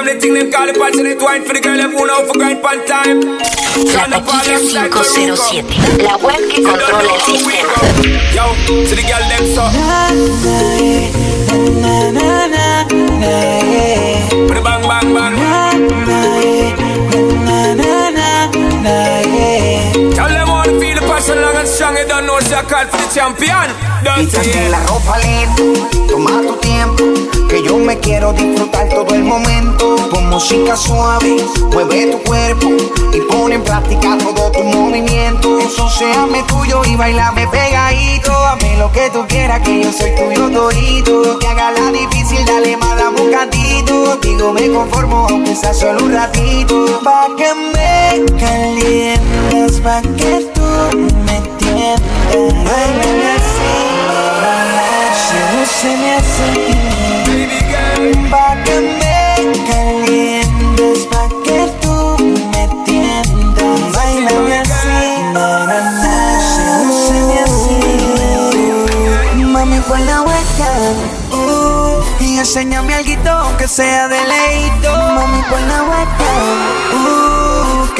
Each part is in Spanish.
come the thing them call it passionate wine for the girl them who know for grind pan time. La taquilla 507, la web que controla el sistema. Yo, to the girl them so. Put it bang bang bang. You don't know it's a call for the champion. Quítate la ropa lento, toma tu tiempo, que yo me quiero disfrutar todo el momento. Con música suave, mueve tu cuerpo y pone en práctica todo tu movimiento. Eso séame tuyo y bailame pegadito. Hazme lo que tú quieras, que yo soy tuyo todito. Que haga la difícil, dale más, dame un cantito. Digo, me conformo, aunque sea solo un ratito. Pa' que me calientes, pa' que tú me uh, enséñame algo que sea de leído Mami, pon la uh,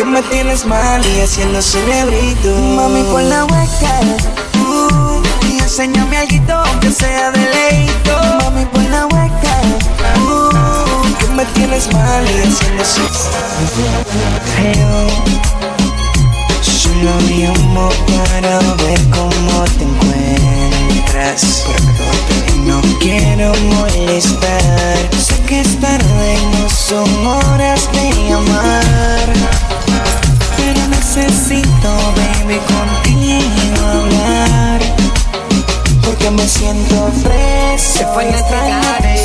Que me tienes mal. Y haciendo cerebrito Mami, pon la vuelta uh, Y enséñame algo que sea de leído Mami, pon la vuelta uh, Que me tienes mal. Y haciendo cerebrito Solo llamo para ver cómo te encuentras. No quiero molestar. Sé que es tarde, no son horas de llamar.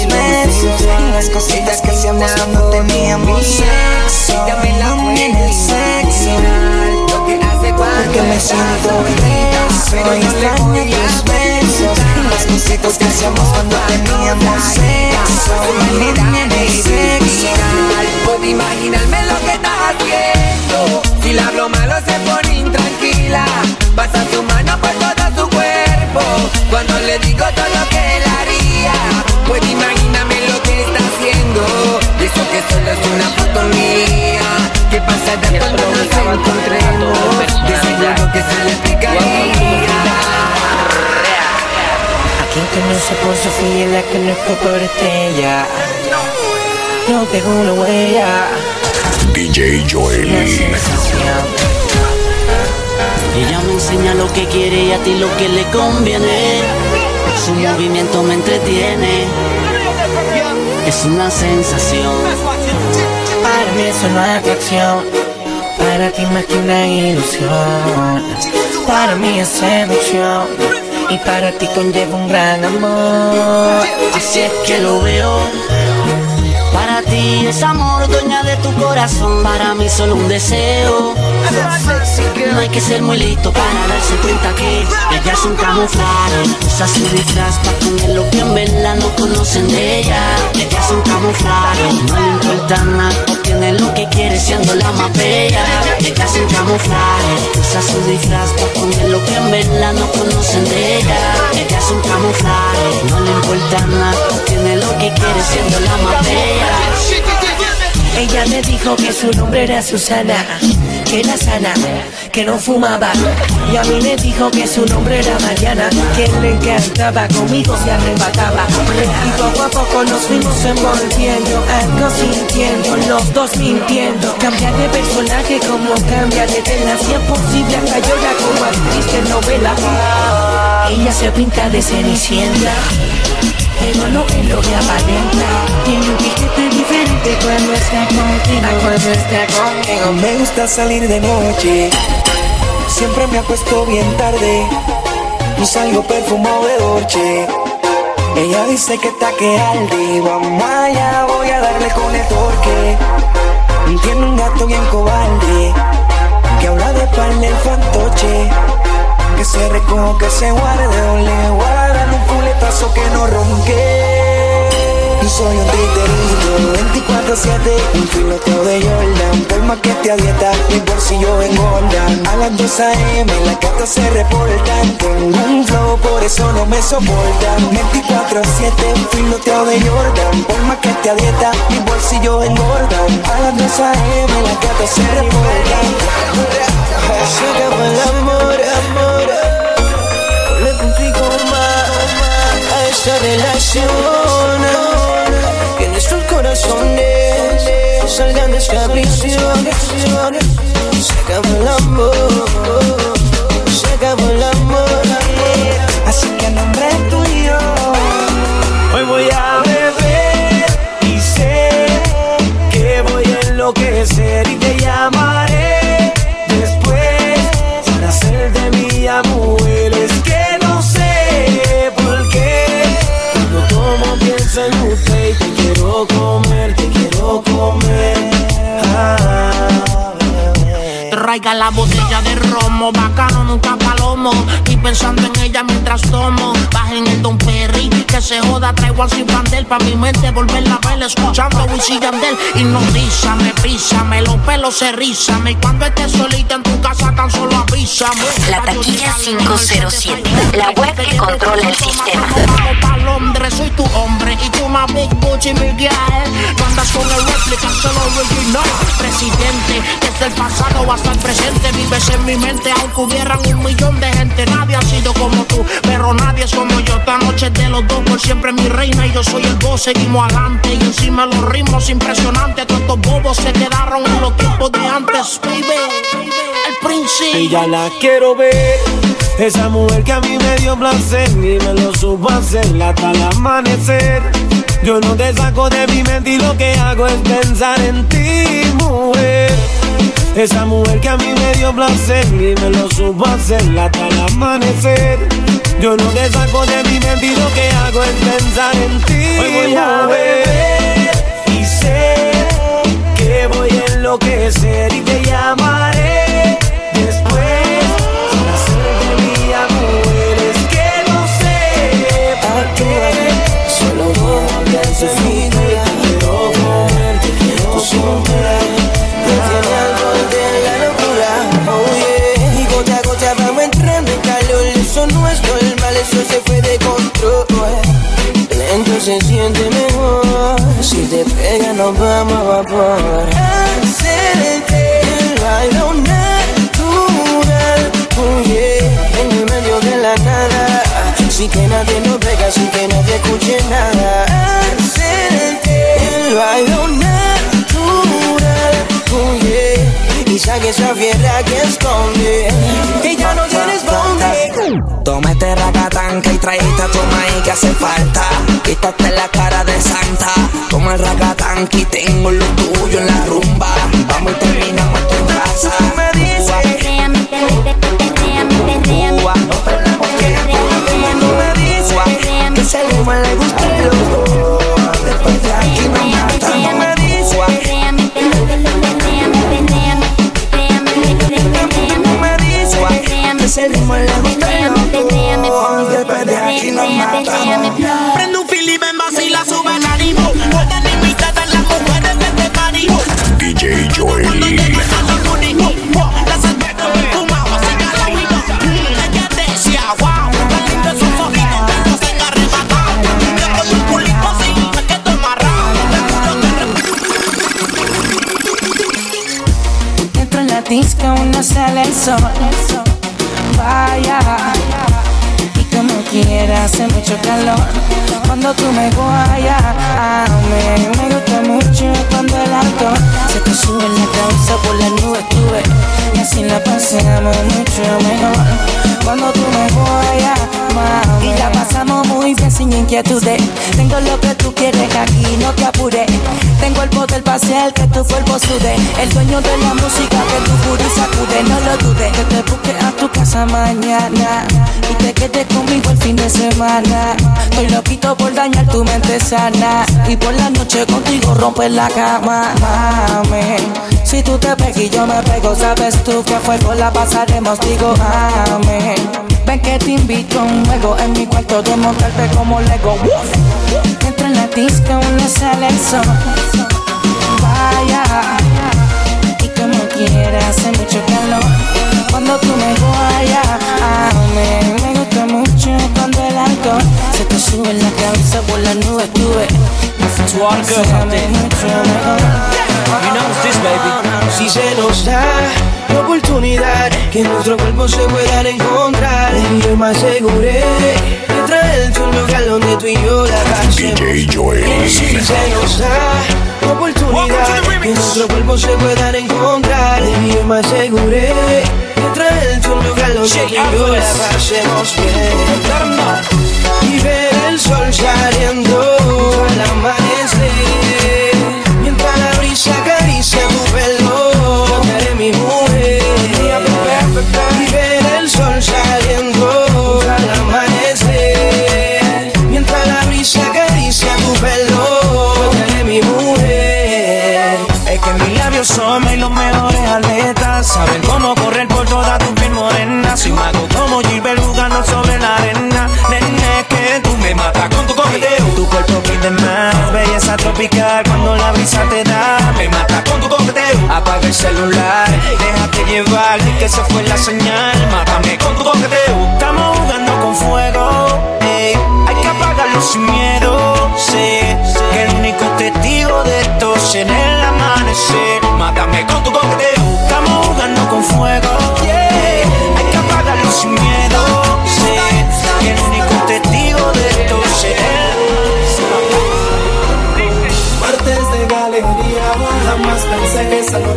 Besos, Las cositas que hacíamos cuando teníamos sexo. Dame la tienes y sexo. Lo que hace cuando Porque me siento Pero extraño tus besos. Las cositas que hacíamos cuando teníamos sexo. Me tienes sexo. Puedo imaginarme lo que estás haciendo. Si le hablo malo se pone intranquila. Pasa su mano por todo su cuerpo. Cuando le digo todo lo que él haría Puedo imaginarme lo que está haciendo. Dice que solo es una foto mía. ¿Qué pasa de cuando nos encontremos? De seguro que se le explicaría A quien conoce por Sofía la conozco por Estella No tengo una huella. DJ Joel. Ella me enseña lo que quiere y a ti lo que le conviene. Su movimiento me entretiene. Es una sensación. Para mí es una atracción Para ti más que una ilusión Para mí es seducción Y para ti conlleva un gran amor Así es que lo veo. Para ti es amor, dueña de tu corazón. Para mí solo un deseo. No hay que ser muy listo para darse cuenta que ella es un camuflaje. Usa su disfraz para poner lo que en verdad no conocen de ella. Ella es un camuflaje, no le importa nada. Obtiene lo que quiere siendo la más bella. Ella es un camuflaje. Usa su disfraz para poner lo que en verdad no conocen de ella. Ella es un camuflaje, no le importa nada. Obtiene lo que quiere siendo la más bella. Ella me dijo que su nombre era Susana, que era sana, que no fumaba. Y a mí me dijo que su nombre era Mariana, que le encantaba, conmigo se arrebataba. Y poco a poco nos fuimos envolviendo, algo sintiendo, los dos mintiendo. Cambiar de personaje como cambia de tela, si es posible hasta llora como actriz de novela. Ella se pinta de cenicienta. Pero no es lo que aparenta Tiene un piquete diferente cuando está contigo Cuando está conmigo. Me gusta salir de noche. Siempre me acuesto bien tarde. No salgo perfumado de Dolce. Ella dice que está que arde. Vamos allá, voy a darle con el torque. Tiene un gato bien cobarde Que habla de pan el fantoche. Que se recoja, que se guarde o le guardan un culetazo que no ronque. Y soy un titerito 24-7, un filoteo de Jordan Por más que te dieta, mi bolsillo engordan A las 2 a.m. las cartas se reportan Tengo un flow, por eso no me soportan 24-7, un filoteo de Jordan Por más que te dieta, mi bolsillo engordan A las 2 a.m. las cartas se reportan acabó el amor, amor No a esta relación corazones salgan de esta prisión. Se acabó el amor, se acabó el amor. Te quiero comer, te quiero comer. Ah, Traiga la botella de romo, bacano, nunca Y pensando en ella mientras tomo. Bajen el Don Perry, que se joda, traigo al sin bandel. Pa' mi mente volverla a ver, escuchando Wisin Yandel. Hipnotízame, písame, los pelos se rízame. Y cuando estés solita en tu casa, tan solo avísame. La taquilla 507, la web que controla el sistema. Londres, soy tu hombre y tú más Big Gucci Miguel. No andas con el réplica, solo original. Presidente, desde el pasado hasta el presente, vives en mi mente. Aunque hubieran un millón de gente, nadie ha sido como tú, pero nadie es como yo. Esta noche de los dos, por siempre mi reina y yo soy el voz. Seguimos adelante y encima los ritmos impresionantes. Estos bobos se quedaron en los tiempos de antes, baby. El príncipe. Y ya la quiero ver. Esa mujer que a mí me dio placer y me lo supo hacer hasta el amanecer. Yo no te saco de mi mente y lo que hago es pensar en ti, mujer. Esa mujer que a mí me dio placer y me lo supo hacer hasta el amanecer. Yo no te saco de mi mente y lo que hago es pensar en ti. Hoy voy a beber y sé que voy a enloquecer y te llamaré se siente mejor. Si te pega, nos vamos a vapor. Hacerte el baile natural, oh yeah. En el medio de la nada. Sin que nadie nos pega, sin que nadie escuche nada. Hacerte el baile natural, oh yeah. Y saque esa fiera que esconde. Que ya no tienes bonde. Toma este racatanca y traíste a tu maíz que hace falta. Quítate la cara de santa. Toma el racatanca y tengo tuyo Por dañar tu mente sana y por la noche contigo romper la cama, mami. Si tú te pegas y yo me pego, sabes tú que fuego la pasaremos, digo amén. Ven que te invito a un juego en mi cuarto de montarte como Lego. Entra en la disco, no sale el sol. Vaya, y como quiera, hace mucho calor. Cuando tú me vayas, a mí me gusta mucho cuando el alcohol se te sube en la cabeza por las nubes, tuve. To all the girls out there. You know this, baby. Si se nos da la oportunidad que nuestro cuerpo se puedan encontrar, yo me aseguré de traerte un lugar donde tú y yo la pasemos. bien. Si se nos da la oportunidad que nuestro cuerpo se puedan encontrar, yo me aseguré un lugar y yo la pasemos bien. Y ver el sol saliendo al amanecer, mientras la brisa acaricia tu pelo, yo te haré mi mujer. Y ver el sol saliendo al amanecer, mientras la brisa acaricia tu pelo, yo te haré mi mujer. Es que mis labios son los mejores atletas Saben Cuando la brisa te da, me mata con tu coqueteo. Apaga el celular, déjate llevar que se fue la señal, mátame con tu coqueteo. Estamos jugando con fuego, Hay que apagarlo sin miedo, Que el único testigo de esto será el amanecer. Mátame con tu coqueteo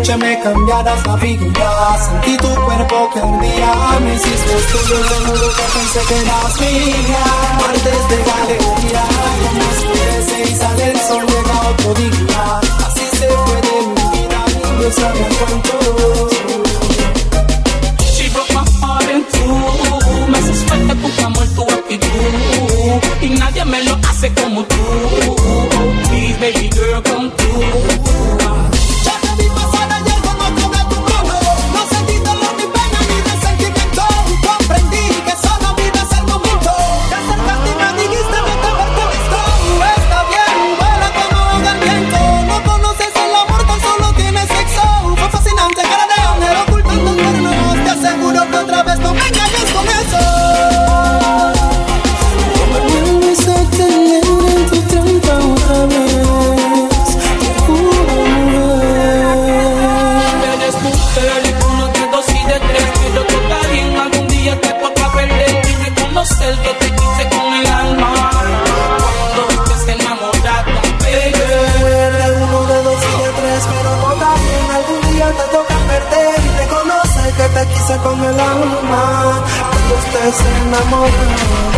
noche me cambiaras la vida. Sentí tu cuerpo que ardía, me hiciste tuyo, juro que pensé que eras mía. Martes de galería, jamás pude y sale el sol, llega otro día. Así se fue de mi vida, y yo sabía cuánto. Me falta tu amor, tu actitud. Y nadie me lo hace como tú. Please, baby girl, come through. Ya te vi pasar con el alma. Cuando estés enamorado.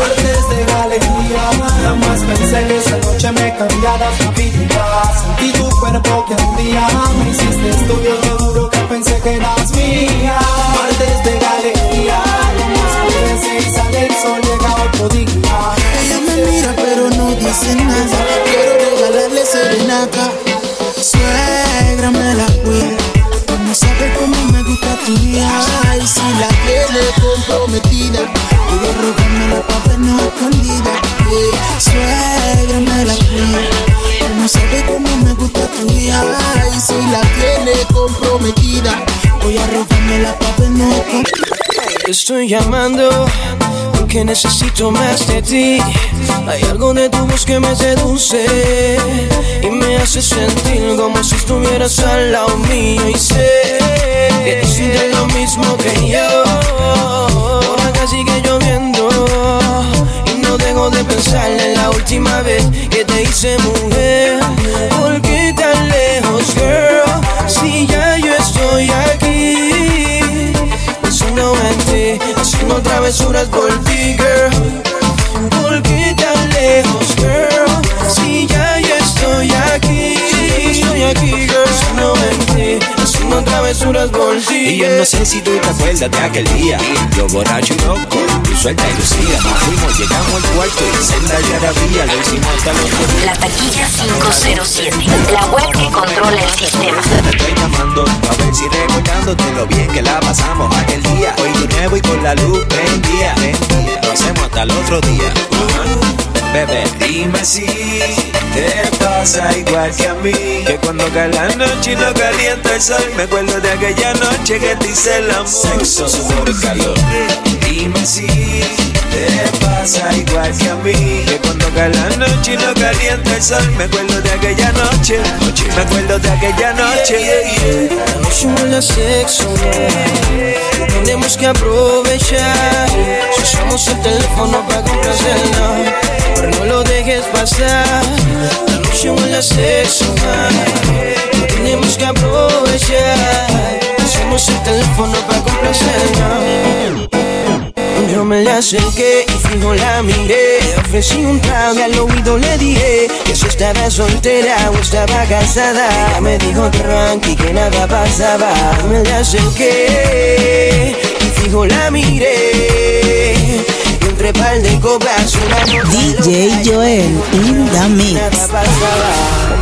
Martes de galería, jamás pensé que esa noche me cambiaras la vida. Sentí tu cuerpo que un día me hiciste tuyo, te juro que pensé que eras mía. Martes de galería, jamás pude y sale el sol, llega otro día. Ella me mira pero no dice nada. Quiero regalarle serenata. Suegra me la cuida. No sabe cómo gusta tu vida. Y si la tiene comprometida, voy a la papel no escondida. Yeah. Suegra me la cuida. No sabe cómo me gusta tu vida. Y si la tiene comprometida, voy a robarme la papel no escondida. Estoy llamando porque necesito más de ti. Hay algo de tu voz que me seduce y me hace sentir como si estuvieras al lado mío. Y sé que sientes lo mismo que yo. Por acá sigue lloviendo y no dejo de pensar en la última vez que te hice mujer. ¿Por qué tan lejos, girl? Si ya yo estoy aquí pensando en ti, haciendo travesuras por ti, girl. Travesuras. Y yo no sé si tú te acuerdas de aquel día Yo borracho y loco, tú suelta y lucía Nos fuimos, llegamos al cuarto y senda de arabía Lo hicimos hasta los La taquilla 507, la web que controla el sistema. Te estoy llamando a ver si recordándote lo bien que la pasamos aquel día Hoy de nuevo y con la luz prendía. Lo hacemos hasta el otro día. Bebé, dime si te pasa igual que a mí. Que cuando cae la noche y no calienta el sol, me acuerdo de aquella noche que te hice el amor. Sexo, sudor calor. Dime si te pasa igual que a mí. Que cuando cae la noche y no calienta el sol, me acuerdo de aquella noche. Me acuerdo de aquella noche. La noche sexo, tenemos que aprovechar. Si usamos el teléfono para complacerla pero no lo dejes pasar. La noche huele sexo, tenemos que aprovechar. Hacemos el teléfono para complacerla. Yo me la acerqué y fijo la miré Ofrecí un trago y al oído le dije Que si estaba soltera o estaba casada Ella me dijo tranqui que nada pasaba Me la acerqué y fijo la miré entre par de copas DJ Joel in the mix.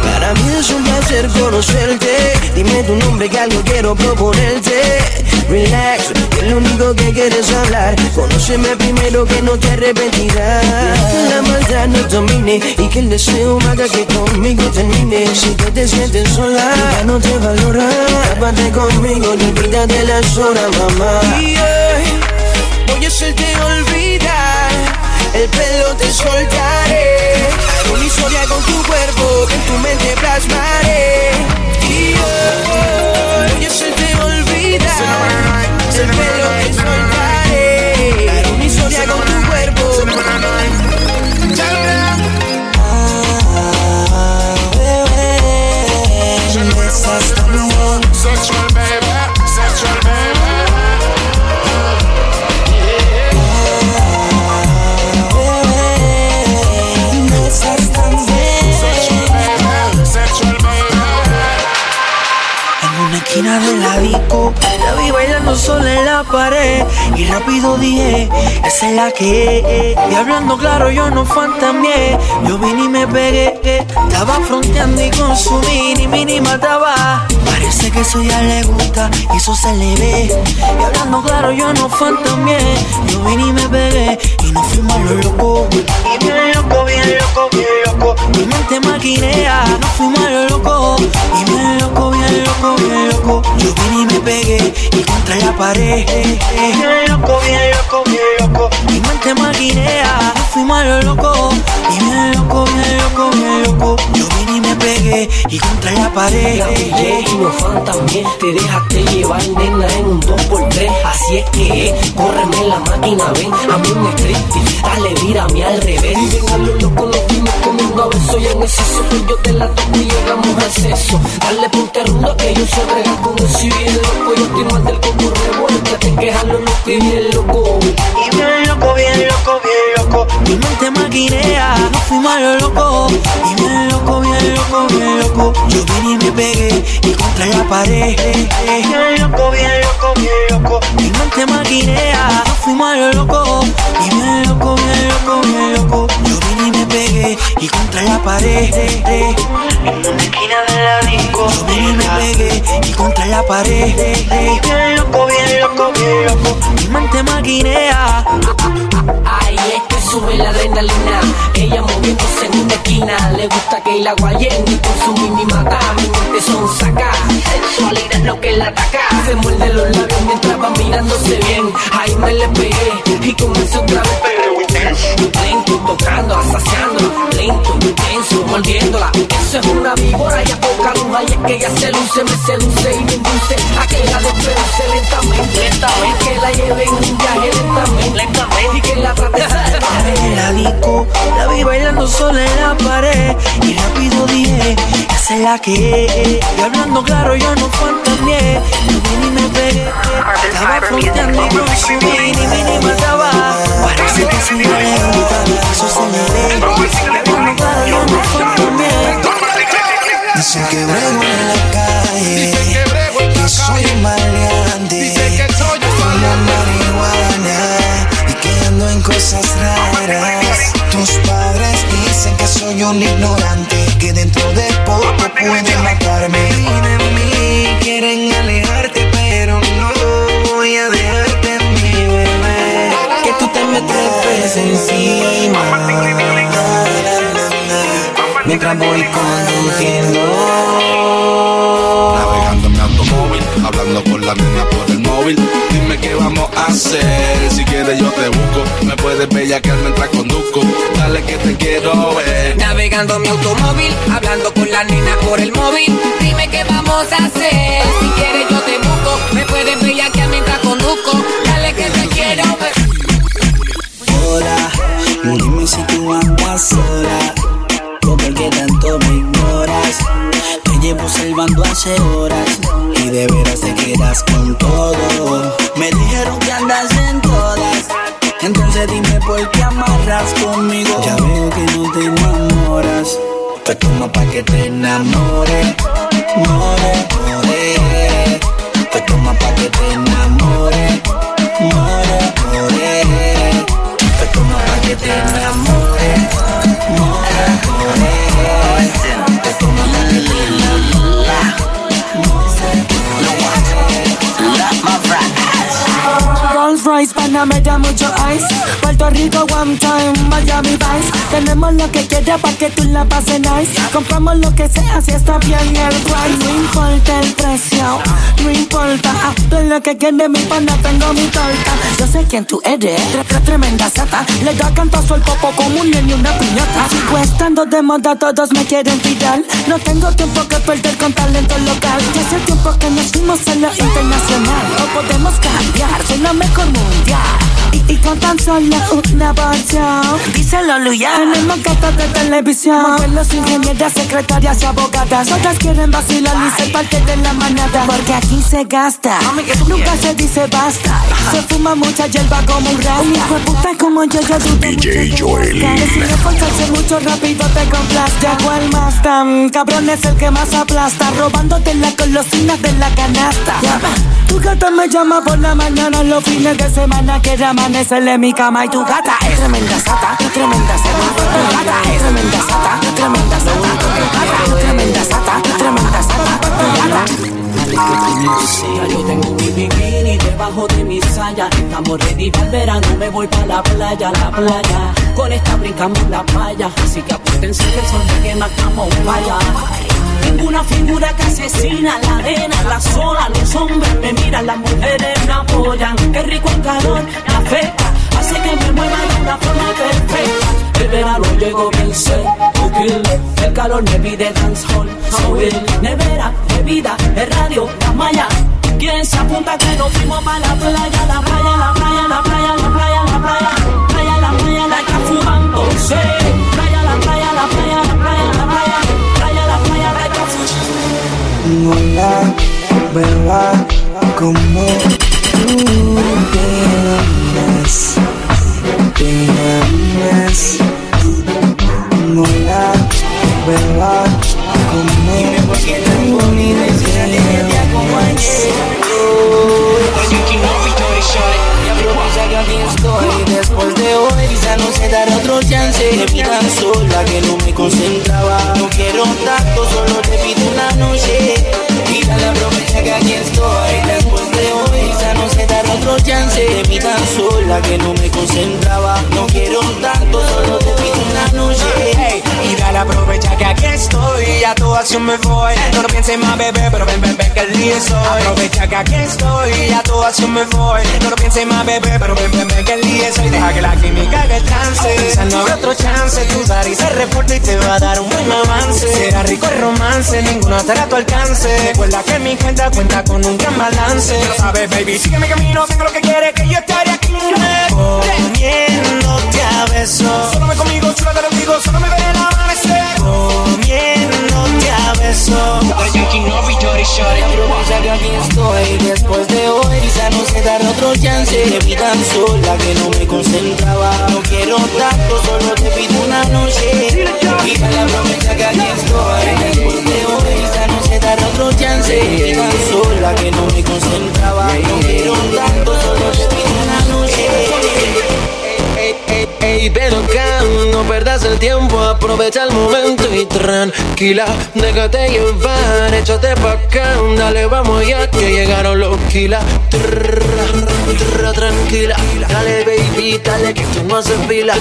Para mí es un placer conocerte. Dime tu nombre que algo quiero proponerte. Relax, que lo único que quieres hablar. Conóceme primero que no te arrepentirás. La maldad no domine y que el deseo haga que conmigo termine. Si tú te sientes sola, ya no te valora. Tápate conmigo y olvídate las horas, mamá. Voy a hacerte olvidar, el pelo te soltaré. Una historia con tu cuerpo, que en tu mente plasmaré. Y hoy el pelo historia con tu cuerpo. La vi bailando sola en la pared. Y rápido dije, esa es la que. Y hablando claro, yo no fantameé. Yo vine y me pegué. Estaba fronteando y con su mini, mini mataba. Parece que eso ya le gusta y eso se le ve. Y hablando claro, yo no fantameé. Yo vine y me pegué y nos fuimos a lo loco. Bien loco, bien loco, bien loco. Mi mente maquinea, nos fuimos a lo loco. Y bien loco, bien loco, bien loco. Yo vine y me pegué y contra la pared. Bien loco, bien loco, bien loco. Mi mente maquinea, nos fuimos a lo loco. Y bien loco, bien loco, bien loco. Yo vine me pegué y contra la pared. La pillé y no fan también Te dejaste llevar, nena, en un 2x3 Así es que es, córreme en la máquina, ven A mí un striptease, dale, mírame al revés. Y ven a lo loco, nos fuimos comiendo a besos Y en ese que yo te la toco y llegamos al sexo. Dale ponte rundo que yo se brega con Y bien loco, yo estoy mal del coco Revuélvete que jalo loco y bien loco. Y bien loco, bien loco, bien loco. Mi mente maquinea, nos fuimos a lo loco. Y bien loco, bien loco, bien loco. Yo vine y me pegué y contra la pared. Bien loco, bien loco, bien loco. Mi mente maquinea, nos fuimos a lo loco. Y bien loco, bien loco, bien loco. Yo vine y me pegué y contra la pared. En una esquina de la disco. Yo vine y me pegué y contra la pared. Bien loco, bien loco, bien loco. Mi mente maquinea. Ay, sube la adrenalina. Ella moviéndose en una esquina. Le gusta que la guayen y con su mini mata Mi mente son saca. Sensualidad es lo que la ataca. Se muerde los labios mientras va mirándose bien. Ahí me le pegué y comencé otra vez. Pero Lento, tocando, asaciando Lento, intenso, mordiéndola. Eso es una víbora y a poca luz. Ay, es que ella se luce, me seduce y me induce A que la despedace lentamente. Lentamente Que la lleve en un viaje lentamente. Lentamente. Y que la trate en la disco, la vi bailando sola en la pared. Y rápido dije, esa es la que es Y hablando claro yo no fantaseé. Yo vine y me pegué. Estaba fronteando y con su mini mini mataba. Parece que no eso se le ve. Y hablando claro yo no Dicen que brego en la calle Que soy un maleante. Fumo marihuana Y que ando cosas raras. Tus padres dicen que soy un ignorante, que dentro de poco pueden matarme. Y mí quieren alejarte, pero no voy a dejarte, mi bebé. Que tú te me trepes encima. Mientras voy conduciendo, navegando en mi automóvil, hablando con la nena por si quieres, yo te busco. Me puedes bellaquear mientras conduzco. Dale que te quiero ver. Navegando mi automóvil, hablando con la nena por el móvil. Dime qué vamos a hacer. Si quieres, yo te busco. Me puedes bellaquear mientras conduzco. Dale que te quiero ver. Hola, dime si tú andas sola. ¿Por qué tanto me ignoras? Te llevo salvando hace horas y de veras te quedas con todo. Conmigo. Ya veo que no te enamoras. Te tomo pa' que te enamore. More, more. Te tomo pa' que te enamore. More, more. Te tomo pa' que te enamore. More, more. Te tomo pa' que te Royce, Mucho ice. Puerto Rico, one time, Miami Vice. Tenemos lo que quieras para que tú la pases nice. Compramos lo que sea si está bien el price. No importa el precio, no importa. Ah, tú lo que quieres, mi pana, tengo mi torta. Yo sé quién tú eres, tre- tre- tremenda sata. Le da cantazo el popo como un niño y una piñata. Sigo estando de moda, todos me quieren tirar. No tengo tiempo que perder con talento local. Ya hace tiempo que nos fuimos a lo internacional. No podemos cambiar, soy la mejor mundial. Y, y con tan solo una porción. Díselo, Luya. Tenemos gatas de televisión. Modelos, ingenieras, secretarias y abogadas Otras quieren vacilar y ser parte de la manada. Porque aquí se gasta. Nunca se dice basta. Se fuma mucha hierba como un rasta. Un hijo de puta como yo, yo dudo DJ Joel. Si no esforzarse mucho rápido te complaste ¿Cuál más tan cabrón es el que más aplasta. Robándote las golosinas de la canasta. Tu gata me llama por la mañana Los fines de semana quiere amanecerle en mi cama Y tu gata es tremenda sata Tremenda sata Tu gata es tremenda sata Tremenda sata Tu gata es tremenda sata Tremenda sata. Tu gata yo tengo mi bikini debajo de mi saya. Estamos ready para el verano, me voy para la playa, la playa. Con esta brincamos la playa Así que apúntense que el sol me quema como falla Tengo una figura que asesina la arena, la sola Los hombres me miran, las mujeres me apoyan Qué rico el calor, la afecta Hace que me mueva de una forma perfecta El verano llegó bien sé, El calor me pide dancehall, so ill Nevera, bebida, el radio, la malla ¿Quién se apunta que nos fuimos para la playa, la playa, la playa, la playa, la playa, la playa, playa, la playa, la está fumando, sí. Playa, la playa, la playa, la playa, la playa, fumando. Hola, beba, como tú te amas, te amas. Hola, beba, como tú te Aprovecha que aquí estoy Después de hoy quizá no se dará otro chance Te vi tan sola que no me concentraba No quiero tanto, solo Te vi tan sola que no me concentraba. No quiero tanto, solo te pido una noche. Y dale aprovecha que aquí estoy A tu acción me voy. No lo pienses más bebé Pero ven, ven, ven que el día soy. Aprovecha que aquí estoy A tu acción me voy. No lo pienses más bebé Pero ven, ven, ven que el día soy. Deja que la química el trance. Quizás no habrá otro chance Tu y se reporta y te va a dar un buen avance. Será rico el romance Ninguno estará a tu alcance. Recuerda que mi cuenta cuenta con un gran balance. Lo sabes baby Sigue mi camino Tengo lo que quieres Que yo estaré aquí. Comiéndote a besos. Solo me conmigo Chula te lo digo Solo me amanecer Comiéndote a besos Aprovecha que aquí estoy. Después de hoy quizá no se dará otro chance. Te vi tan sola que no me concentraba. No quiero tanto, solo te pido una noche. Y dale aprovecha que aquí estoy. Después de hoy quizá no se dará otro chance. Te vi tan sola que no me concentraba. No quiero tanto, solo te pido una noche Ey, ven acá, no perdas el tiempo, aprovecha el momento y tranquila, déjate llevar, échate pa' acá, dale, vamos ya que llegaron los kilas. Tra, tra, tranquila. Dale, baby, dale que tú no haces fila.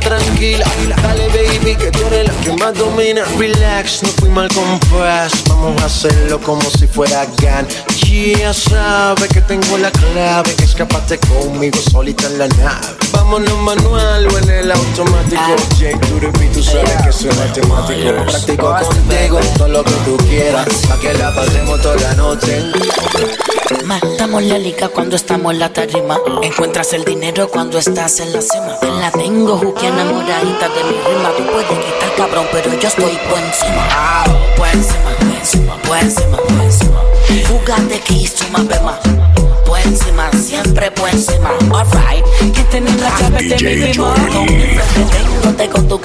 Tranquila, dale, baby, que tú eres la que más domina. Relax, no fui mal compás. Vamos a hacerlo como si fuera GAN. Ya sabe que tengo la clave. Escapate conmigo solita en la nave. Vámonos manual o en el automático. Jake, tú sabes que soy matemático. Practico contigo todo lo que tú quieras. Pa' que la pasemos toda la noche. Matamos la liga cuando estamos en la tarima. Encuentras el dinero cuando estás en la cima. La tengo, Juki, enamoradita de mi rima. Tú puedes quitar cabrón, pero yo estoy por encima. Ah, por encima, por encima, por encima, por encima. Fugate que hizo más bema. Por encima, siempre por encima. Alright, que tenés la clave de mi rima. Con mi frente tengo, tengo tu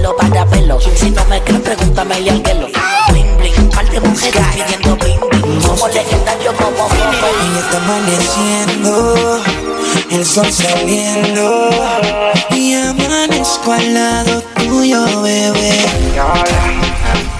lo para pelo. Si no me crees, pregúntame y al hielo. Bling, bling, par de mujeres pidiendo bling, bling. Somos legendarios como Y está amaneciendo, el sol saliendo. Y amanezco al lado tuyo, bebé. Y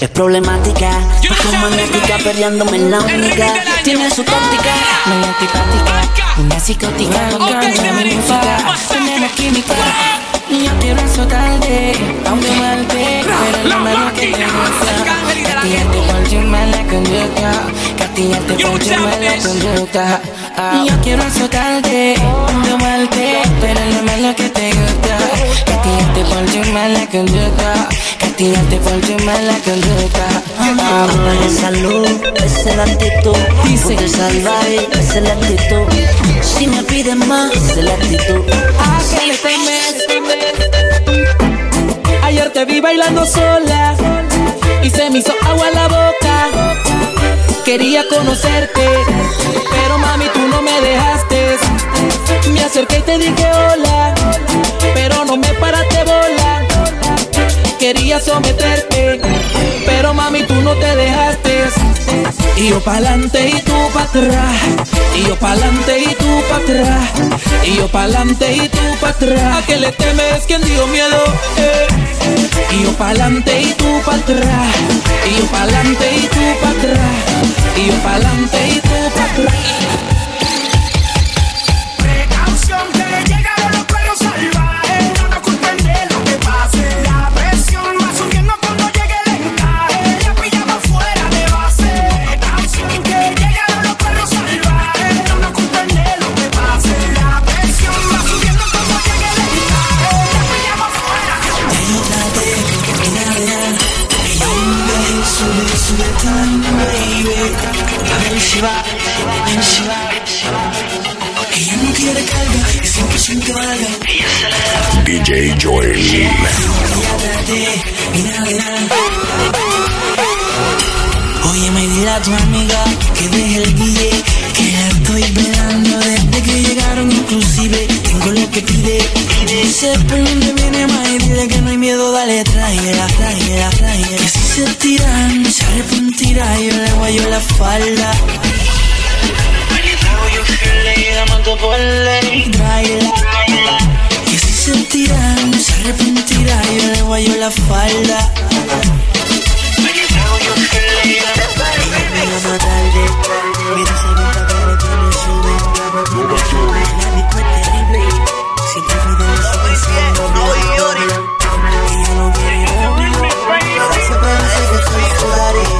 Es problemática, poco magnética, perdiéndome en la única. Tiene su táctica, muy antipática, una psicótica. Canta mi música, tenemos química. Y yo quiero azotarte, aunque malte, pero no me lo que te gusta. Castigarte por tu mala conducta, castigarte por tu mala conducta. Y yo quiero azotarte, malte, pero lo que te gusta. Castigarte por tu mala conducta, castigarte por tu mala conducta. Salud, esa es la actitud. Ponte salvaje, es la actitud. Si me pides más, es la actitud. ¿A qué le temes? Ayer te vi bailando sola y se me hizo agua la boca. Quería conocerte, pero tú no me dejaste. Me acerqué y te dije hola, pero no me paraste bola. Quería someterte, pero mami tú no te dejaste. Y yo pa'lante y tú pa' atrás. Y yo pa'lante y tú pa' atrás. Y yo pa'lante y tú pa' atrás. ¿A qué le temes? ¿Quién dio miedo? Eh. Y yo pa'lante y tú pa' atrás. Y yo pa'lante y tú pa' atrás. Y yo pa'lante y tú pa' atrás. DJ Joel. Oye, me dile a tu amiga que deje el guille, que la estoy velando desde que llegaron, inclusive tengo lo que pide. Dice, pero dónde viene más y dile que no hay miedo, dale, tráela. Que si se tiran, se arrepentirá, yo le guayo la falda. Tráela, que si se tiran, se arrepentirá, yo le guayo la falda. Me llama tarde, mira esa boca que le tiene sube. La disco es terrible, siempre fue de los ojos doble, doble. Ella no quiere doble, pero siempre dice que soy su daddy. Todos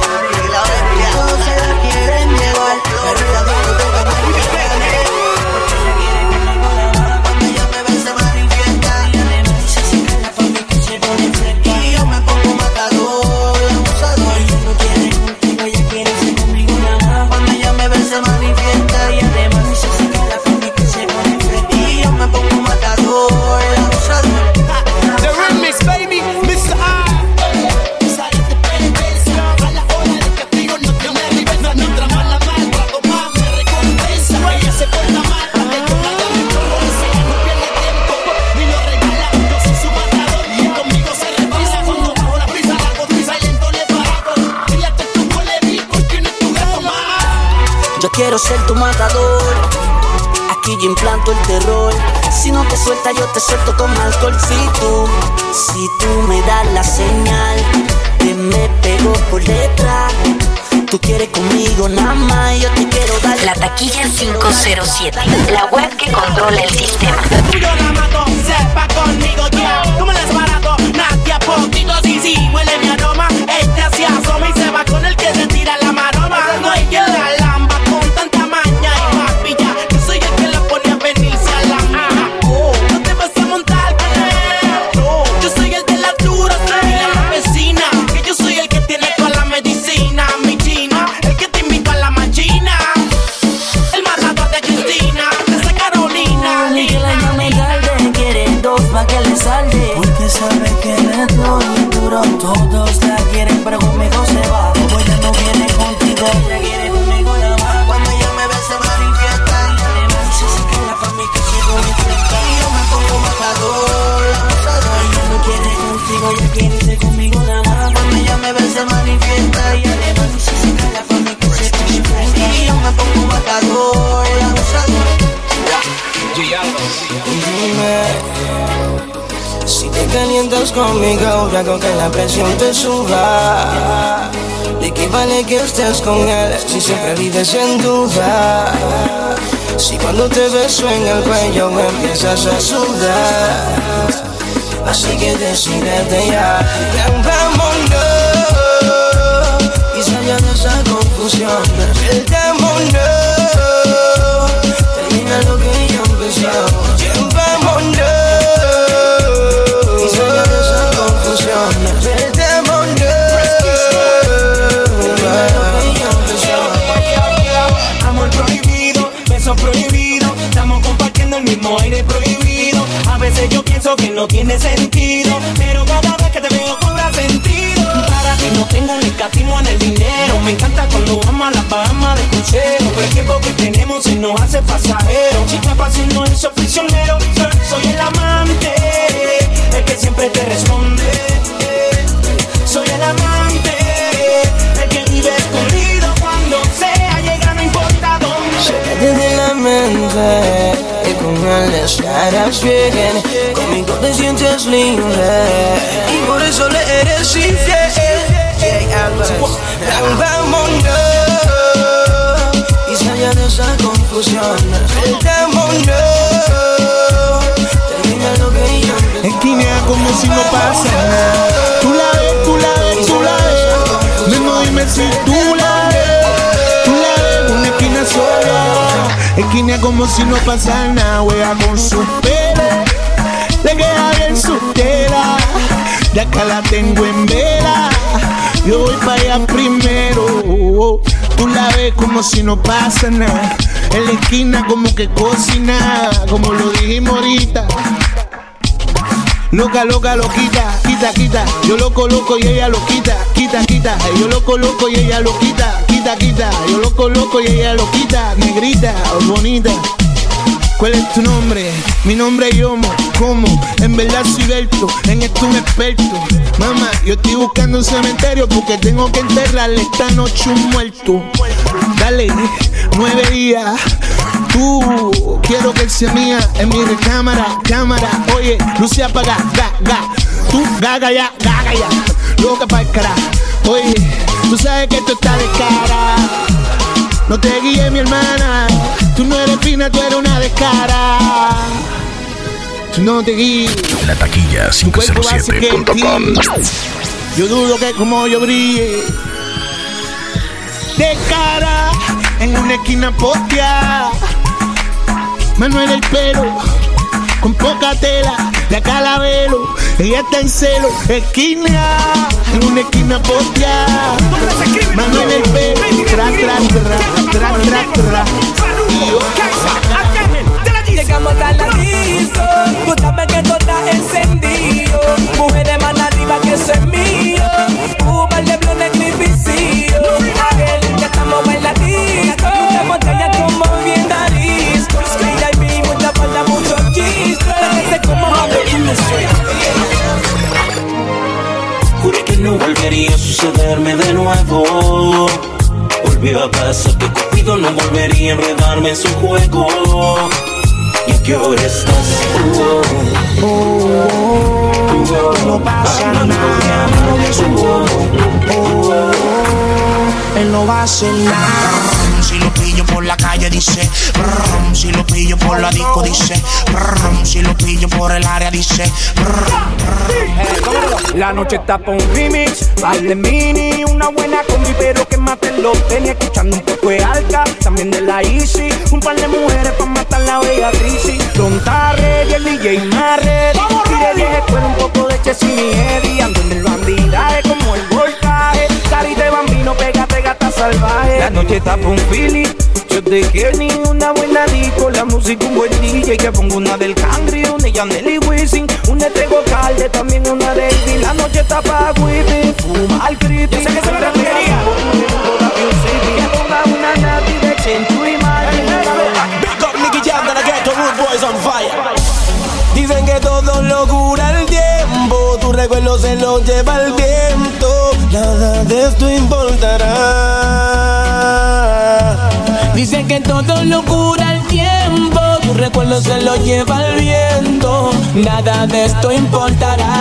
Si no te suelta, yo te suelto con alcohol. Si tú, si tú me das la señal, que me pego por detrás. Tú quieres conmigo nada más, yo te quiero dar La taquilla 507, la web que controla el sistema. Yo la mato, sepa conmigo ya. Como les barato, nadie a poquito, sí, sí, huele mi aroma. Este se asoma y se va con el que se tira la maroma. No hay que la calientas conmigo, yo hago que la presión te suba. ¿De qué vale que estés con él si siempre vives en duda? Si cuando te beso en el cuello empiezas a sudar. Así que decídete ya, vámonos y salga de esa confusión. Perdémonos, termina lo que ya empezó. Pienso que no tiene sentido, pero cada vez que te veo cobra sentido. Para que no tengo un escatismo en el dinero, me encanta cuando vamos a la Bahama de crucero. Pero el tiempo que tenemos se nos hace pasajero. Chica, fácil no es prisionero, soy, el amante, el que siempre te responde. Soy el amante, el que vive escondido cuando sea llega, no importa dónde. De la mente con él estarás bien. Conmigo te sientes libre y por eso le eres infiel. Vámonos y salga de esa confusión. Vámonos, termina lo que yo empecé. Esquinea como si no pasa nada. Tú la ves, tú la ves, tú la ves. Neno, dime si tú la ves. Sola. Esquinea como si no pasa nada. Juega con su pelo. Le queda bien su tela. Ya acá la tengo en vela. Yo voy para allá primero. Tú la ves como si no pasa nada. En la esquina como que cocina. Como lo dijimos ahorita. Loca, loca, lo quita, quita, quita. Yo lo coloco y ella lo quita, quita, quita. Yo lo coloco y ella lo quita, quita, quita. Yo lo coloco y ella lo quita, negrita, bonita. ¿Cuál es tu nombre? Mi nombre es Yomo. ¿Cómo? En verdad soy Berto, en esto un experto. Mamá, yo estoy buscando un cementerio porque tengo que enterrarle esta noche un muerto. Dale, nueve días. Tú, quiero que sea mía en mi recámara, cámara. Oye, luce apaga, ga, ga. Tú, gaga ya, gaga ya. Loca para el cara. Oye, tú sabes que esto está de cara. No te guíes, mi hermana. Tú no eres fina, tú eres una descara. Tú no te guíes. La taquilla Tu cuerpo hace que 507.com. brille. Yo dudo que como yo brille. De cara en una esquina postea. Manuel el pelo con poca tela. De acá la velo, ella está en celo. Esquina en una esquina postea. Manuel el pelo, tra, tra, tra, tra, tra, tra. Llegamos a la disco, sabes que todo está encendido. Volvería a sucederme de nuevo. Volvió a pasar que contigo no volvería a enredarme en su juego. ¿Y a qué hora estás? Uh, no pasa nada, él no va a hacer nada. Por la calle dice, si lo pillo por la disco dice, si lo pillo por el área dice. La noche está por un remix, de mini, una buena combi, pero que mate lo tenía escuchando un poco de alta, también de la Easy, un par de mujeres para matar la Beatriz. Don Tarre y el DJ Marre, tire 10 escuela, un poco de Chessy y Eddie, ando en el bandidaje como el voltaje, cari de bambino, pégate gata salvaje. La noche está por un Philly, yo te Kenny, una buena disco, la música un buen DJ, que pongo una del Cangri, una de Nelly Wisin, una de Tego Calde, también una de Elvin, la noche está pa' Whippy, fuma al creepy. Yo sé que se me la quería. Una nati recuerdo se lo lleva el viento, nada de esto importará. Dicen que todo lo cura el tiempo, tu recuerdo se lo lleva el viento, nada de esto importará.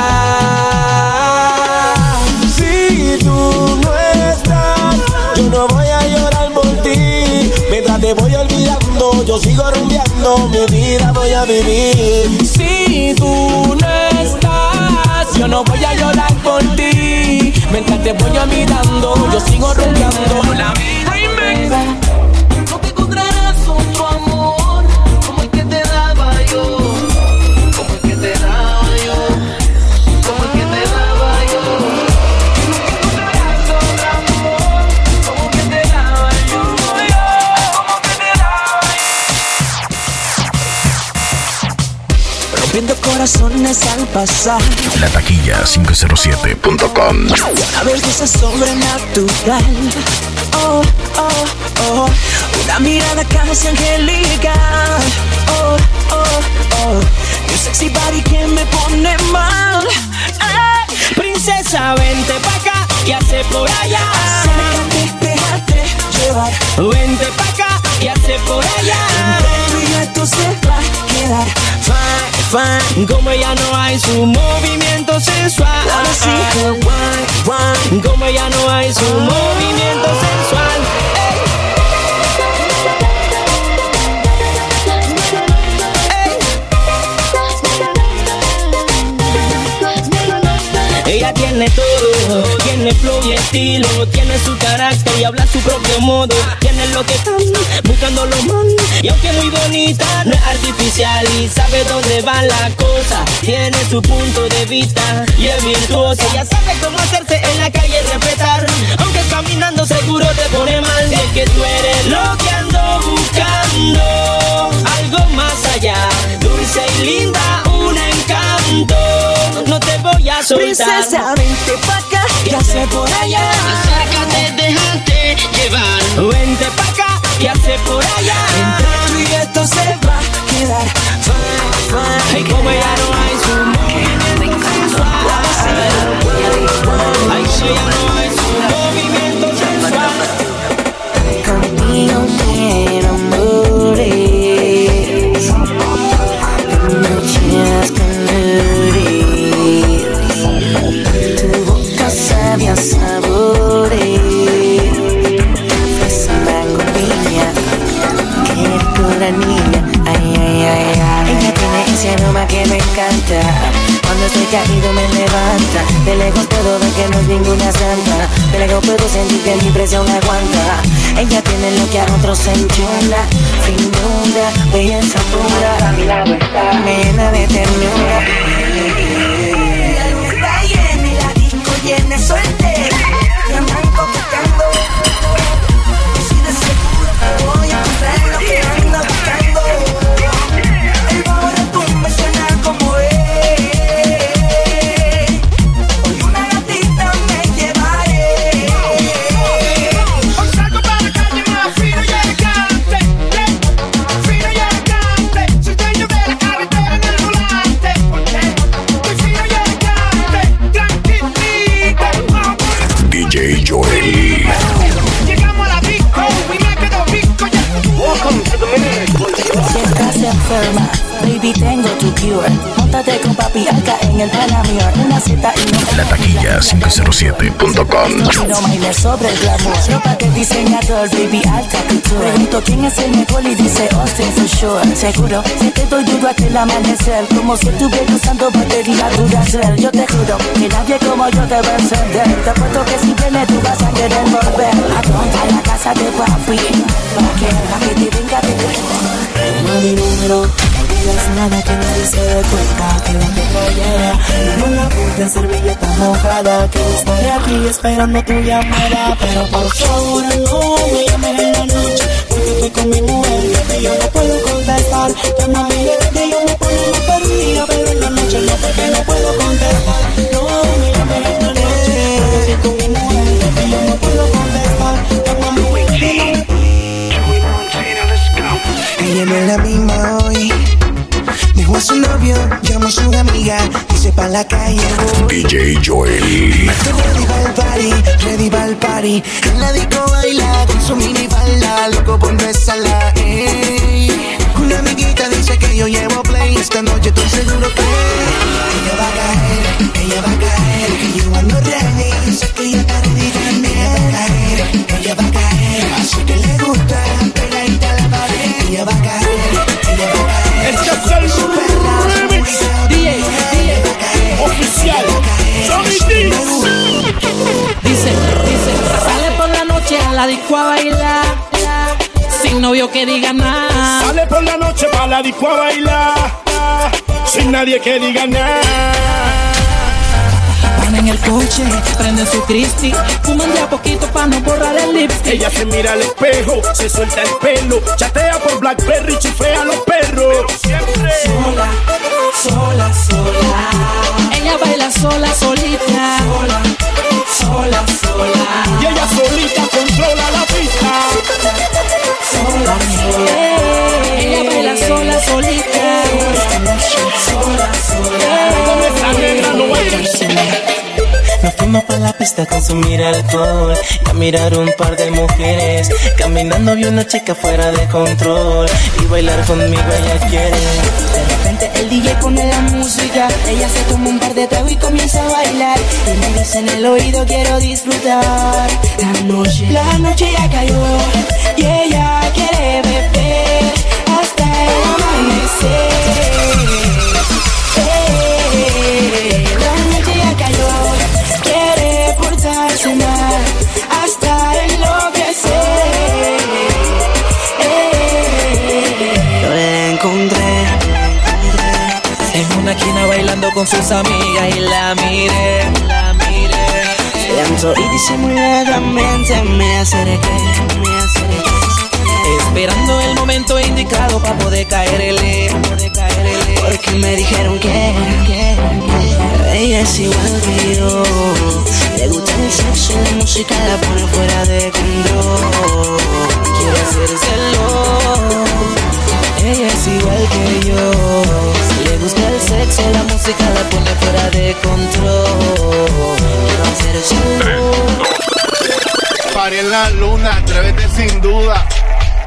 Si tú no estás, yo no voy a llorar por ti. Mientras te voy olvidando, yo sigo rumbeando, mi vida voy a vivir. Si tú no yo no voy a llorar por ti. Mientras te voy mirando, yo sigo. La vida corazones al pasar. La taquilla 507.com. Una sobrenatural. Oh, oh, oh. Una mirada casi angelical. Oh, oh, oh. Y un sexy body que me pone mal. Princesa, vente pa' acá, ¿qué hace por allá? Acércate, déjate llevar. Vente pa' acá, ¿qué hace por allá? Entre tú y yo esto se va a quedar fine, fine. Como ella no hay su movimiento sensual. Ahora sí, wine, wine. Como ella no hay su movimiento sensual. Ey. Ella tiene todo, tiene flow y estilo, tiene su carácter y habla su propio modo, tiene lo que están buscando los man, y aunque muy bonita, no es artificial y sabe dónde va la cosa, tiene su punto de vista y es virtuosa, ella sabe cómo hacerse en la calle respetar, aunque caminando seguro te pone mal, y es que tú eres lo que ando buscando, algo más allá, dulce y linda, un encanto, no te voy a soltar. Princesa, vente pa' acá, ¿qué hace por allá? Acércate, déjate llevar. Vente pa' acá, ¿qué hace por allá? Entre tú y esto se va a quedar fine, fine. Ay, como ya no hay su sensual. Ay, si ya no hay su Cuando estoy caído me levanta. De lejos puedo ver que no es ninguna santa. De lejos puedo sentir que mi presión aguanta. Ella tiene lo que a otros enchula. Finura, belleza pura. A mi lado está. Me llena de ternura. La luz está llena y la disco llena. Suelte. Enferma. Baby, tengo tu cure. Móntate con papi acá en el Panamir. Una cita y no. La taquilla 507.com. No bailes sobre el glamour. Ropa de diseñador, baby, alta couture. Pregunto quién es el mejor y dice Austin for sure. Seguro, si te doy duro hasta el amanecer. Como si estuviera usando batería Duracell. Yo te juro que nadie como yo te va a encender. Te apuesto que si vienes tú vas a querer volver. A a la casa de papi. Pa' que, pa' que te venga de Toma mi número, no digas nada que nadie se dé cuenta que lo tengo ayer. No la puta en servilleta mojada, que estaré aquí esperando tu llamada. Pero por favor no me llames en la noche, porque estoy con mi mujer y yo no puedo contestar. Mi y yo me pongo más perdida, pero en la noche no porque no puedo contestar. No me llames en la noche, Ella no es la misma hoy. Dejó a su novio, llamó a su amiga se pa' la calle. voy. DJ Joel. Ready pa'l party, ready pa'l party. En la disco baila con su mini falda, loco por besarla, ey. Una amiguita dice que yo llevo play, esta noche estoy seguro que ella va a caer, ella va a caer. Que yo ando ready, sé que ella está ready también. Ella va a caer, ella va a caer. Así que le gusta, Ella va a caer, ella va a caer. Este es el remix. DJ, DJ, oficial. Johnny D. Dice, dice, sale por la noche a la disco a bailar. Sin novio que diga nada. Sale por la noche para la disco a bailar. Sin nadie que diga nada. Van en el coche, prende su Cristi. Fuman de a poquito para no borrar el lipstick. Ella se mira al espejo, se suelta el pelo, chatea por Blackberry, chifea a los perros. Siempre sola, sola, sola. Ella baila sola, solita. Sola, sola, sola. Y ella solita controla la pista. Sola, sola. Fuimos para la pista consumir alcohol y a mirar un par de mujeres. Caminando vi una chica fuera de control y bailar conmigo ella quiere. De repente el DJ pone la música, ella se toma un par de tragos y comienza a bailar. Y me dice en el oído quiero disfrutar. La noche, la noche ya cayó y ella quiere beber hasta el amanecer. Con sus amigas y la miré, la miré. lento y disimuladamente me acerqué, me acerqué. Esperando el momento indicado para poder caerle. Porque me dijeron que, que, que ella es igual que yo. Le gusta el sexo, la música la pone fuera de control. Quiere hacérselo. Ella es igual que yo. Sexo, la música la pone fuera de control. Quiero en la luna, atrévete sin duda.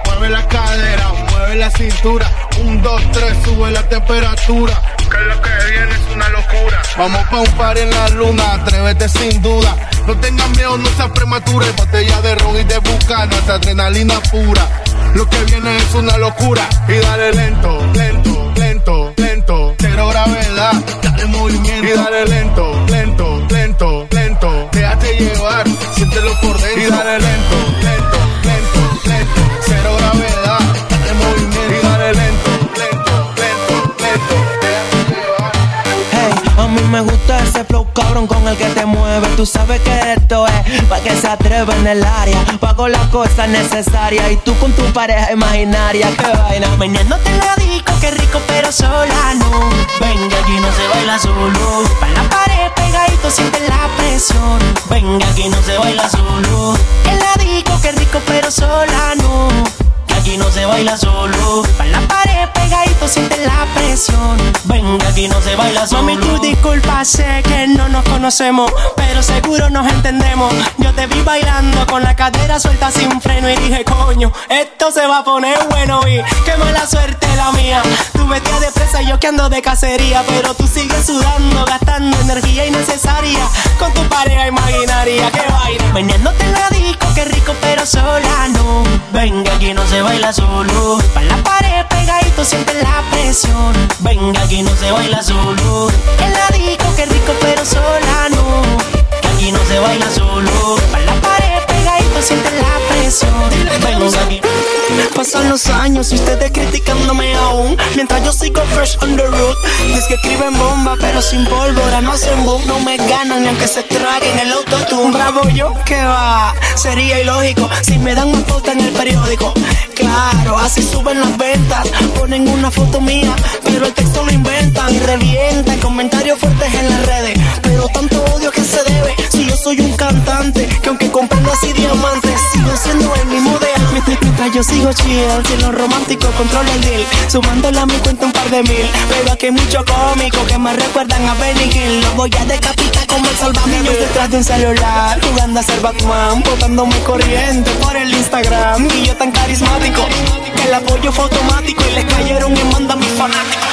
Mueve la cadera, mueve la cintura. Un, dos, tres, sube la temperatura. Que lo que viene es una locura. Vamos pa' un par en la luna, atrévete sin duda. No tengas miedo, no seas prematura. Botella de ron y de bucana, esa adrenalina pura. Lo que viene es una locura. Y dale lento, lento, lento. Dale movimiento. Y dale lento, lento, lento, lento. Déjate llevar, siéntelo por dentro. Y dale lento, cabrón con el que te mueve. Tú sabes que esto es pa' que se atreva en el área. Pago las cosas necesarias y tú con tu pareja imaginaria. Qué vaina. Mañana te la digo, qué rico, pero sola no. Venga, aquí no se baila solo. Pa' la pared pegadito, siente la presión. Venga, aquí no se baila solo. En la disco, qué rico, pero sola no. Aquí no se baila solo. Pa' la pared pegadito, siente la presión. Venga, aquí no se baila solo. Mami, tú disculpa, sé que no nos conocemos, pero seguro nos entendemos. Yo te vi bailando con la cadera suelta sin freno y dije, coño, esto se va a poner bueno y qué mala suerte la mía. Tú que ando de cacería, pero tú sigues sudando, gastando energía innecesaria con tu pareja imaginaria. Que vaina, meneándote en la disco, qué rico, pero sola no. Venga, aquí no se baila solo. Pa' la pared pegadito, siente la presión. Venga, aquí no se baila solo. En la disco, qué rico, pero sola no. Que aquí no se baila solo. Pa' la pared pegadito, siente la presión. Venga aquí. Pasan los años y ustedes criticándome aún. Mientras yo sigo fresh on the road. Es que escriben bomba pero sin pólvora No hacen boom, no me ganan ni aunque se traguen el autotune. Bravo yo, que va, sería ilógico Si me dan una foto en el periódico. Claro, así suben las ventas. Ponen una foto mía, pero el texto lo inventan. Y revientan comentarios fuertes en las redes. Pero tanto odio que se debe Si yo soy un cantante Que aunque comprendo así diamantes Sigo siendo el mismo de antes yo sigo chill, si lo romántico controla el deal. Sumándole a mi cuenta un par de mil. Pero aquí hay mucho cómico que me recuerdan a Benny Hill. Lo voy a decapitar como el salvavidas detrás de un celular. Jugando a ser Batman, botándome corriente por el Instagram. Y yo tan carismático que el apoyo fue automático Y les cayeron y mandan mis fanáticos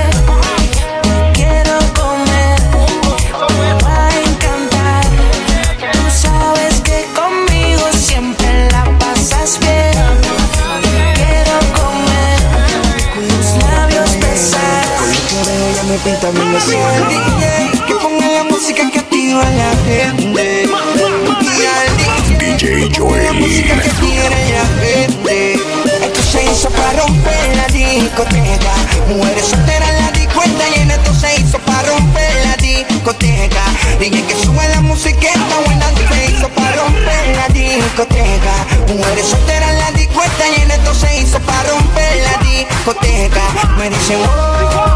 Bien el DJ Que ponga la música que activa a la gente. Y al DJ la Joel. música que quiere la gente. Esto se hizo para romper la discoteca. Mujeres solteras en la discoteca y en esto se hizo para romper la discoteca. Dije que sube la música está buena Se hizo para romper la discoteca. Mujeres solteras en la discoteca y en esto se hizo para romper la discoteca. Me dicen oh,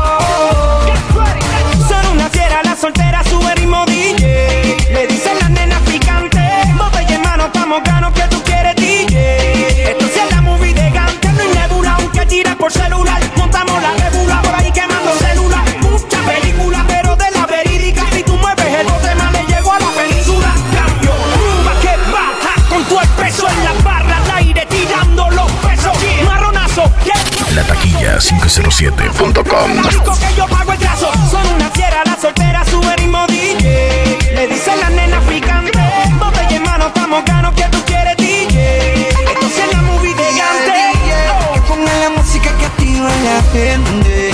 507.com. Rico que yo pago el trazo. Son una fiera, la soltera sube ritmo DJ. Le dicen las nenas picantes. Botella en mano, estamos ganos que tú quieres DJ. Esto es la movie de Gante. Que ponga la música que activa a la gente.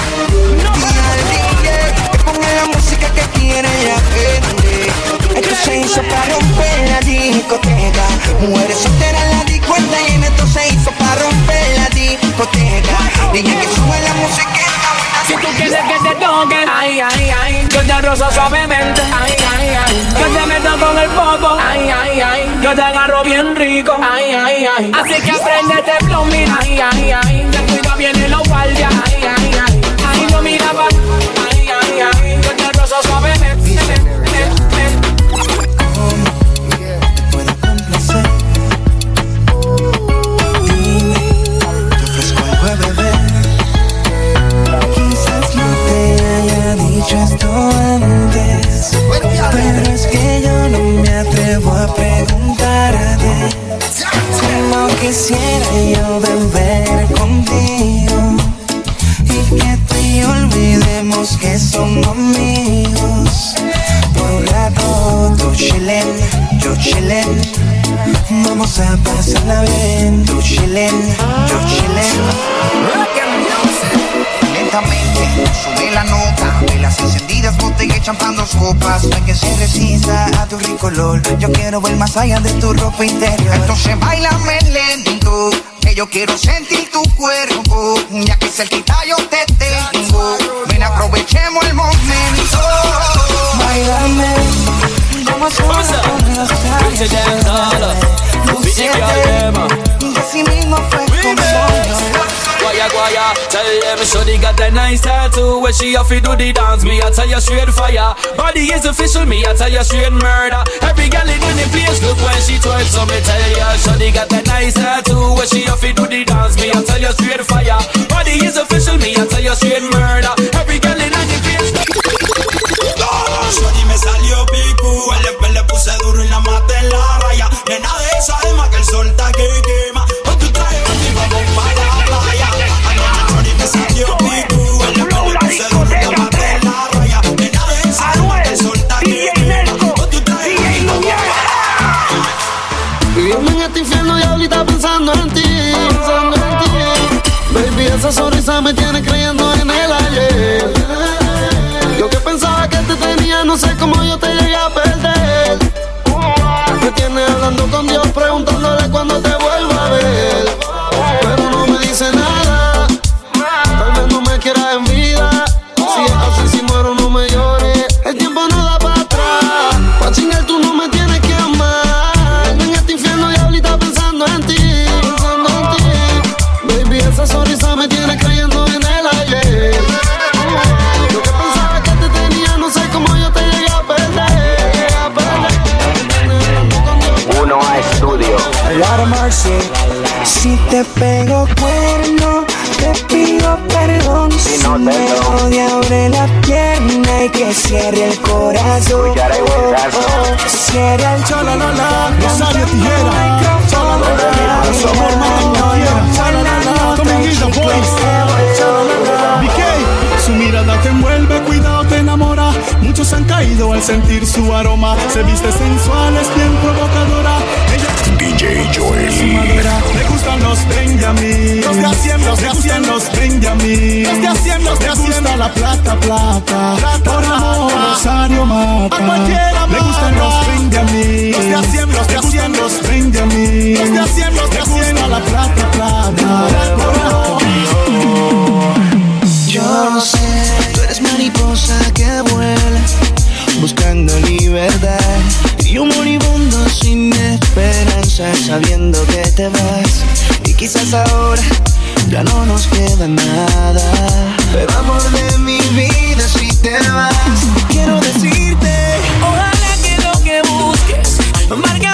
DJ, que ponga la música que quiere la gente. Esto se hizo para romper la discoteca. Mujeres solteras en la discoteca y en esto se hizo para romper la discoteca. Dije que sube la música. Si tú quieres que te toque, ay, ay, ay, yo te rozo suavemente, ay, ay, ay, yo te meto con el popo, ay, ay, ay, yo te agarro bien rico, ay, ay, ay, así que aprendete plumbing, ay, ay, ay, te cuida bien en los guardias, ay, pero es que yo no me atrevo a preguntarte. Como quisiera yo beber contigo y que tú y olvidemos que somos amigos. Por un rato tú chillen, yo chillen. Vamos a pasarla bien, tú chillen, yo chillen. Lentamente, sube la nota Velas encendidas, botella y champán, dos copas. Para que se resista a tu rico olor. Yo quiero ver más allá de tu ropa interior. Entonces bailame lento Que yo quiero sentir tu cuerpo. Ya que cerquita yo te tengo Ven aprovechemos el momento. Bailame, los Bitch, Lucete, y así mismo fue como. Guaya, guaya, Tell them Shorty got that nice tattoo where she off do the dance. Me, I tell you straight fire. Body is official, me, I tell you straight murder. Every girl in the place look when she twerk. So me tell you, Shorty got that nice tattoo where she off do the dance. Me, I tell you straight fire. Body is official, me, I tell you straight murder. Every girl in the place. Shorty me salió picu, esa Se viste sensual, es bien provocadora. Ella DJ Joel. madera. Le gustan los Benjamin. Los de Hacienda, le gustan los Benjamin. Los de Hacienda, los de gusta la plata, plata. Por amor, Rosario mata. A cualquiera Le gustan los Benjamin. Los de Hacienda, los de los. Los de Hacienda, los de gusta la plata, plata. Por amor. Yo sé, tú eres mariposa que vuela, buscando libertad. Y un moribundo sin esperanza, sabiendo que te vas. Y quizás ahora ya no nos queda nada. Pero amor de mi vida, si te vas, quiero decirte. Ojalá que lo que busques marca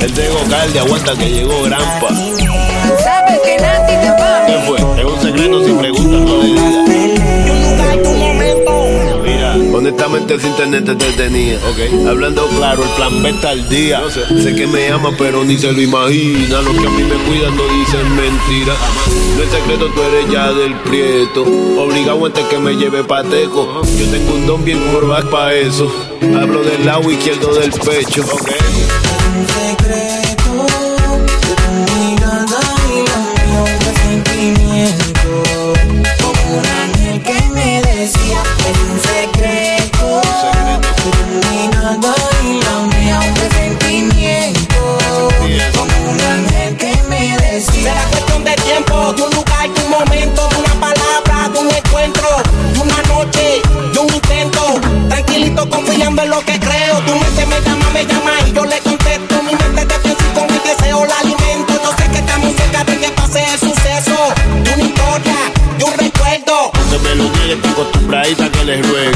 El Tego Calde aguanta que llegó Grampa. Sabes que Nancy te va. ¿Qué fue? Es un secreto sin preguntas, Honestamente ese internet te tenía. Ok. Hablando claro, el plan B está al día. sé. que me ama, pero ni se lo imagina. Los que a mí me cuidan no dicen mentira. No es secreto, tú eres ya del prieto. Obligado antes que me lleve pateco. Yo tengo un don bien curvas pa' eso. Hablo del lado izquierdo del pecho. Ok. Que les ruegue.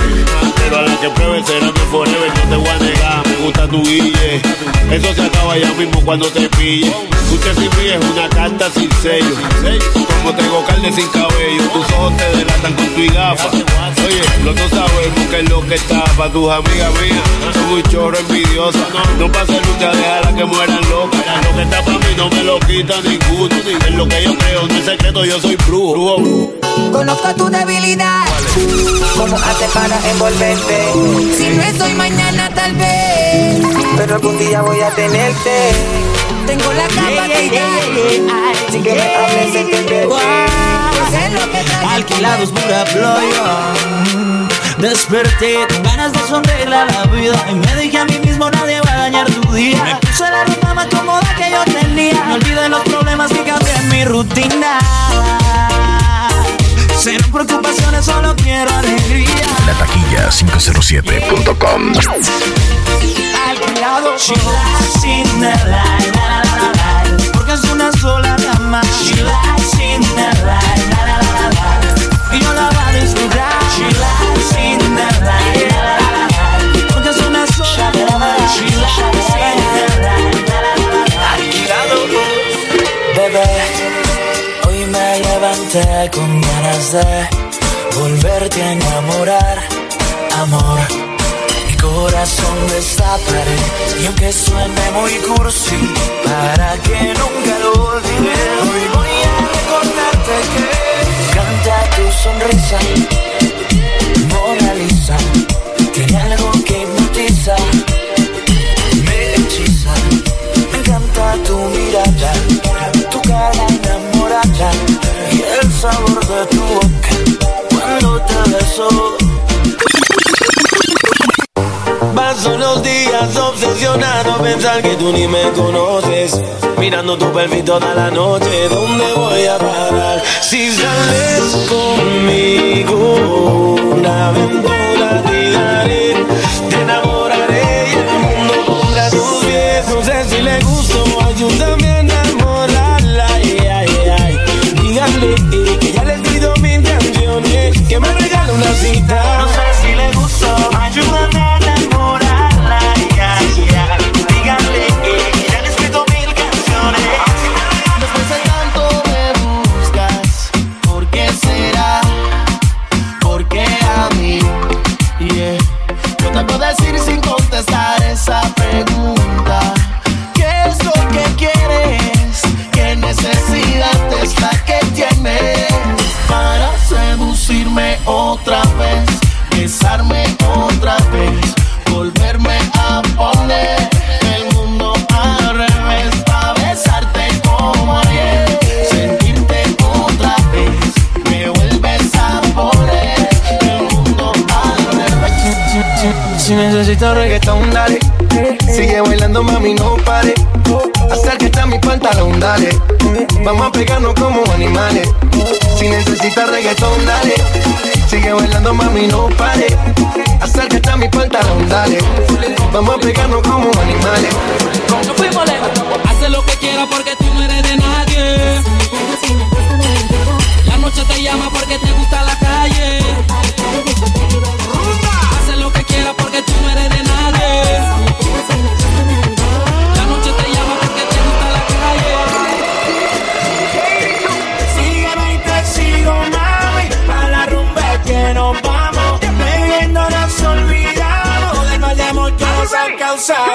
Pero a la que pruebe será mi forever, no te voy a negar. Me gusta tu guille. Eso se acaba ya mismo cuando te pille. Usted sin mí es una carta sin sello. Como tengo carne sin cabello. Tus ojos te delatan con tu gafa. Oye, los dos sabemos que es lo que está para tus amigas mías. Son muy chorro envidiosa. No pase lucha, déjala que mueran locas. Lo que está para mí no me lo quita ninguno. Es lo que yo creo, no es secreto, yo soy brujo. Conozco tu debilidad, cómo hace para envolverte. Si no estoy mañana tal vez, pero algún día voy a tenerte. Tengo la capacidad, así que me hables que Alquilados pura ploya. Desperté con ganas de sonreírle a la vida. Y me dije a mí mismo nadie va a dañar tu día. Me puse la ropa más cómoda que yo tenía. Me olvidé los problemas y cambié mi rutina. Cero preocupaciones, solo quiero alegría. La taquilla 507.com. Sin la la la la la Porque es una sola cama She likes in the light, la la la la Y yo la voy a disfrutar. She likes in the light, la la la la Porque es una sola cama She likes in the light, la la la la Alquilado Bebé, hoy me levanté con ganas de volverte a enamorar, amor. Corazón destaparé y aunque suene muy cursi, para que nunca lo olvide, hoy voy a recordarte que me encanta tu sonrisa, Mona Lisa, tiene algo que hipnotiza, me hechiza, me encanta tu mirada, tu cara enamorada y el sabor de tu boca cuando te beso. Paso los días obsesionado pensar que tú ni me conoces. Mirando tu perfil toda la noche, ¿dónde voy a parar? Si sales conmigo, Si necesitas reggaetón, dale. Sigue bailando, mami, no pare. Acércate a mi pantalón, dale. Vamos a pegarnos como animales. Si necesitas reggaetón, dale. Sigue bailando, mami, no pare. Acércate a mi pantalón, dale. Vamos a pegarnos como animales. Nos fuimos lejos. Haz lo que quieras porque tú no eres de nadie. La noche te llama porque te gusta la calle. Porque tú no eres de nadie. La noche te llama porque te gusta la calle. Sígueme y te sigo, mami, pa' la rumba que nos vamos. Bebiendo nos olvidamos del mal de causado.